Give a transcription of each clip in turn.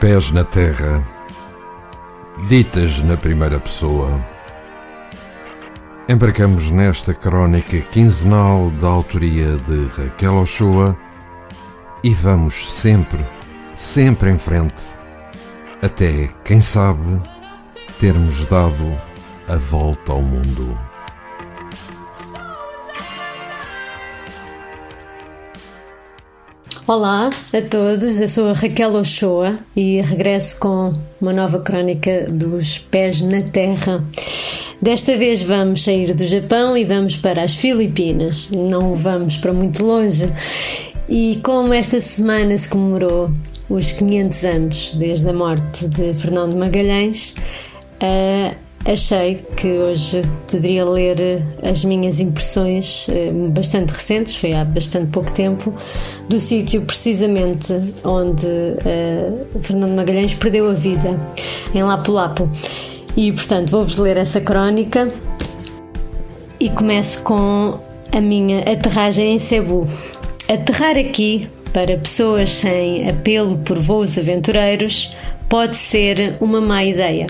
Pés na terra, ditas na primeira pessoa. Embarcamos nesta crónica quinzenal da autoria de Raquel Ochoa e vamos sempre, sempre em frente, até, quem sabe, termos dado a volta ao mundo. Olá a todos, eu sou a Raquel Ochoa e regresso com uma nova crónica dos pés na terra. Desta vez vamos sair do Japão e vamos para as Filipinas, não vamos para muito longe. E como esta semana se comemorou os 500 anos desde a morte de Fernando Magalhães, uh, achei que hoje poderia ler as minhas impressões eh, bastante recentes, foi há bastante pouco tempo, do sítio precisamente onde uh, Fernando Magalhães perdeu a vida, em Lapu-Lapu. E portanto vou-vos ler essa crónica e começo com a minha aterragem em Cebu. Aterrar aqui, para pessoas sem apelo por voos aventureiros, pode ser uma má ideia.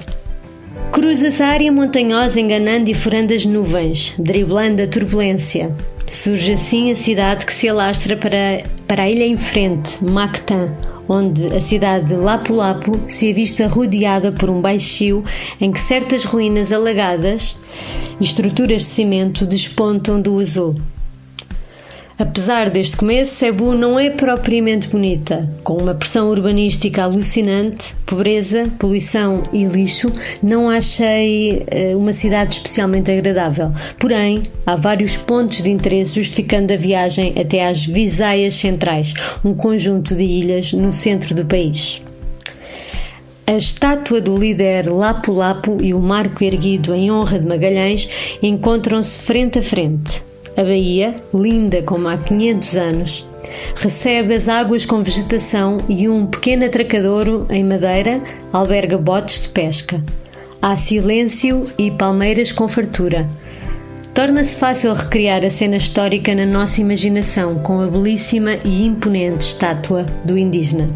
Cruza-se a área montanhosa enganando e furando as nuvens, driblando a turbulência. Surge assim a cidade que se alastra para, para a ilha em frente, Mactan, onde a cidade de Lapu-Lapu se avista rodeada por um baixio em que certas ruínas alagadas e estruturas de cimento despontam do azul. Apesar deste começo, Cebu não é propriamente bonita. Com uma pressão urbanística alucinante, pobreza, poluição e lixo, não achei uh, uma cidade especialmente agradável. Porém, há vários pontos de interesse justificando a viagem até às Visayas Centrais, um conjunto de ilhas no centro do país. A estátua do líder Lapu-Lapu e o marco erguido em honra de Magalhães encontram-se frente a frente. A baía, linda como há 500 anos, recebe as águas com vegetação e um pequeno atracadouro em madeira alberga botes de pesca. Há silêncio e palmeiras com fartura. Torna-se fácil recriar a cena histórica na nossa imaginação com a belíssima e imponente estátua do indígena.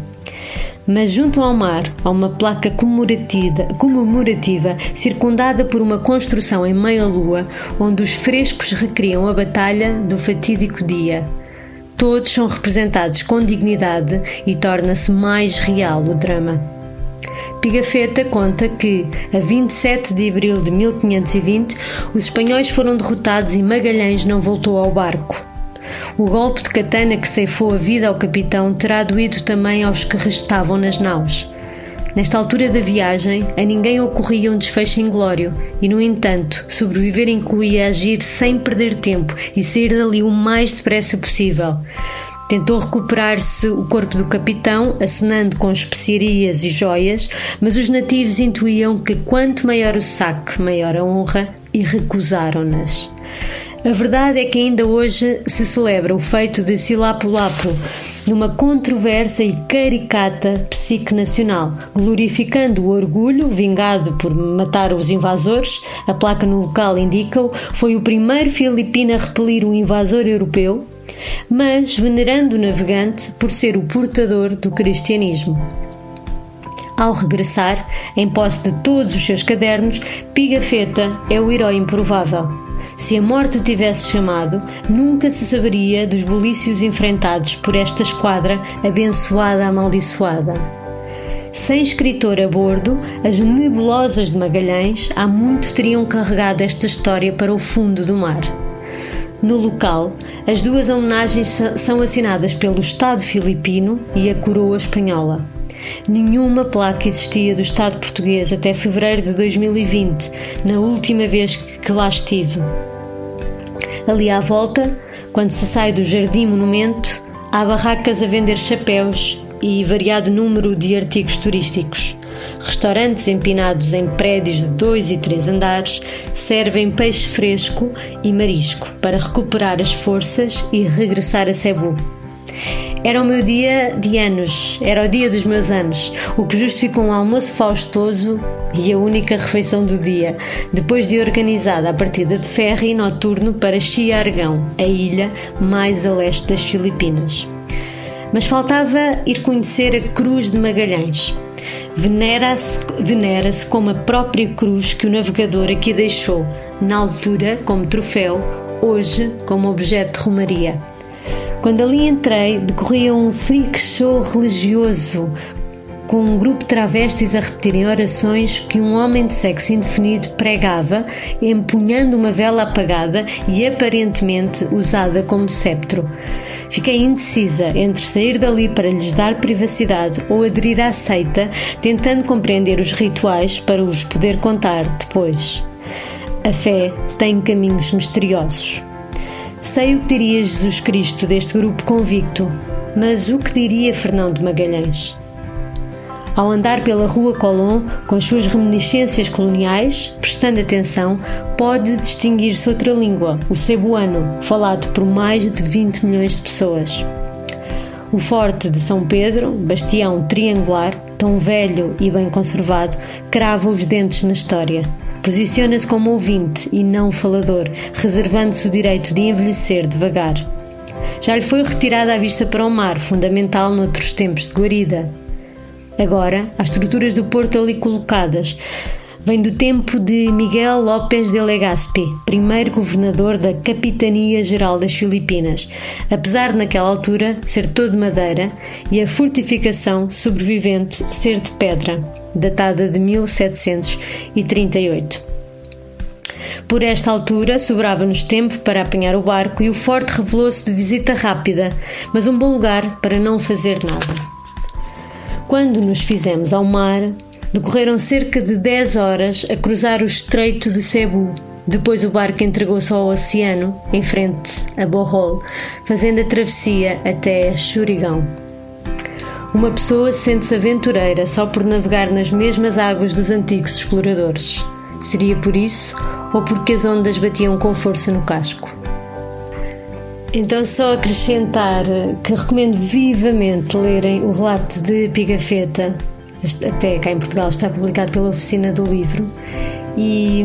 Mas junto ao mar há uma placa comemorativa, comemorativa circundada por uma construção em meia-lua, onde os frescos recriam a batalha do fatídico dia. Todos são representados com dignidade e torna-se mais real o drama. Pigafetta conta que, a 27 de abril de 1520, os espanhóis foram derrotados e Magalhães não voltou ao barco. O golpe de katana que ceifou a vida ao capitão terá doído também aos que restavam nas naus. Nesta altura da viagem, a ninguém ocorria um desfecho inglório, e no entanto, sobreviver incluía agir sem perder tempo e sair dali o mais depressa possível. Tentou recuperar-se o corpo do capitão, acenando com especiarias e joias, mas os nativos intuíam que quanto maior o saque, maior a honra, e recusaram-nas. A verdade é que ainda hoje se celebra o feito de Silapu-Lapu, numa controversa e caricata psique nacional, glorificando o orgulho vingado por matar os invasores. A placa no local indica-o, foi o primeiro filipino a repelir um invasor europeu, mas venerando o navegante por ser o portador do cristianismo. Ao regressar, em posse de todos os seus cadernos, Pigafetta é o herói improvável. Se a morte o tivesse chamado, nunca se saberia dos bulícios enfrentados por esta esquadra abençoada amaldiçoada. Sem escritor a bordo, as nebulosas de Magalhães há muito teriam carregado esta história para o fundo do mar. No local, as duas homenagens são assinadas pelo Estado filipino e a coroa espanhola. Nenhuma placa existia do Estado português até fevereiro de 2020, na última vez que lá estive. Ali à volta, quando se sai do Jardim Monumento, há barracas a vender chapéus e variado número de artigos turísticos. Restaurantes empinados em prédios de dois e três andares servem peixe fresco e marisco para recuperar as forças e regressar a Cebu. Era o meu dia de anos, era o dia dos meus anos, o que justificou um almoço faustoso e a única refeição do dia, depois de organizada a partida de ferry noturno para Chiargão, a ilha mais a leste das Filipinas. Mas faltava ir conhecer a Cruz de Magalhães. Venera-se venera como a própria cruz que o navegador aqui deixou, na altura como troféu, hoje como objeto de romaria. Quando ali entrei, decorria um freak show religioso, com um grupo de travestis a repetirem orações que um homem de sexo indefinido pregava, empunhando uma vela apagada e aparentemente usada como sceptro. Fiquei indecisa entre sair dali para lhes dar privacidade ou aderir à seita, tentando compreender os rituais para os poder contar depois. A fé tem caminhos misteriosos. Sei o que diria Jesus Cristo deste grupo convicto, mas o que diria Fernão de Magalhães? Ao andar pela Rua Colón, com as suas reminiscências coloniais, prestando atenção, pode distinguir-se outra língua, o cebuano, falado por mais de 20 milhões de pessoas. O Forte de São Pedro, bastião triangular, tão velho e bem conservado, crava os dentes na história. Posiciona-se como ouvinte e não falador, reservando-se o direito de envelhecer devagar. Já lhe foi retirada a vista para o mar, fundamental noutros tempos de guarida. Agora, as estruturas do porto ali colocadas vem do tempo de Miguel López de Legazpi, primeiro governador da Capitania Geral das Filipinas, apesar de naquela altura ser todo madeira e a fortificação sobrevivente ser de pedra datada de 1738. Por esta altura, sobrava-nos tempo para apanhar o barco e o forte revelou-se de visita rápida, mas um bom lugar para não fazer nada. Quando nos fizemos ao mar, decorreram cerca de 10 horas a cruzar o estreito de Cebu. Depois o barco entregou-se ao oceano, em frente a Bohol, fazendo a travessia até Churigão. Uma pessoa sente-se aventureira só por navegar nas mesmas águas dos antigos exploradores. Seria por isso ou porque as ondas batiam com força no casco? Então, só acrescentar que recomendo vivamente lerem o relato de Pigafetta, até cá em Portugal está publicado pela Oficina do Livro, e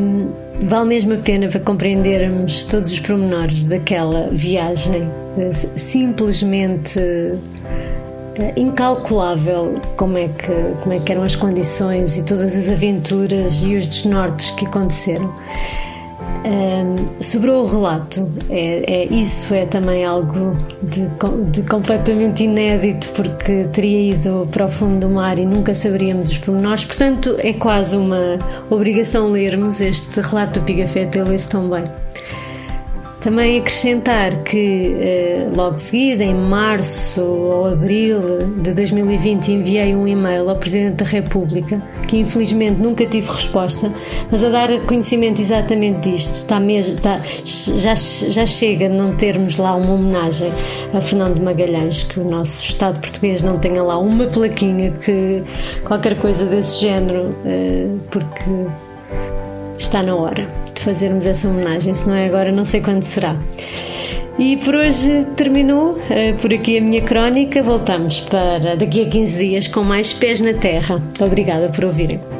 vale mesmo a pena para compreendermos todos os pormenores daquela viagem eh, simplesmente incalculável como é, que, como é que eram as condições e todas as aventuras e os desnortes que aconteceram. Um, sobrou o relato, é, é, isso é também algo de, de, completamente inédito, porque teria ido para o fundo do mar e nunca saberíamos os pormenores, portanto, é quase uma obrigação lermos este relato do Pigafetta, ele lê-se tão bem. Também acrescentar que eh, logo de seguida, em março ou abril de 2020, enviei um e-mail ao Presidente da República, que infelizmente nunca tive resposta, mas a dar conhecimento exatamente disto. Está mesmo, está, já, já chega de não termos lá uma homenagem a Fernando Magalhães, que o nosso Estado português não tenha lá uma plaquinha que qualquer coisa desse género, eh, porque está na hora fazermos essa homenagem, se não é agora, não sei quando será. E por hoje terminou uh, por aqui a minha crónica. Voltamos para daqui a 15 dias com mais pés na terra. Obrigada por ouvirem.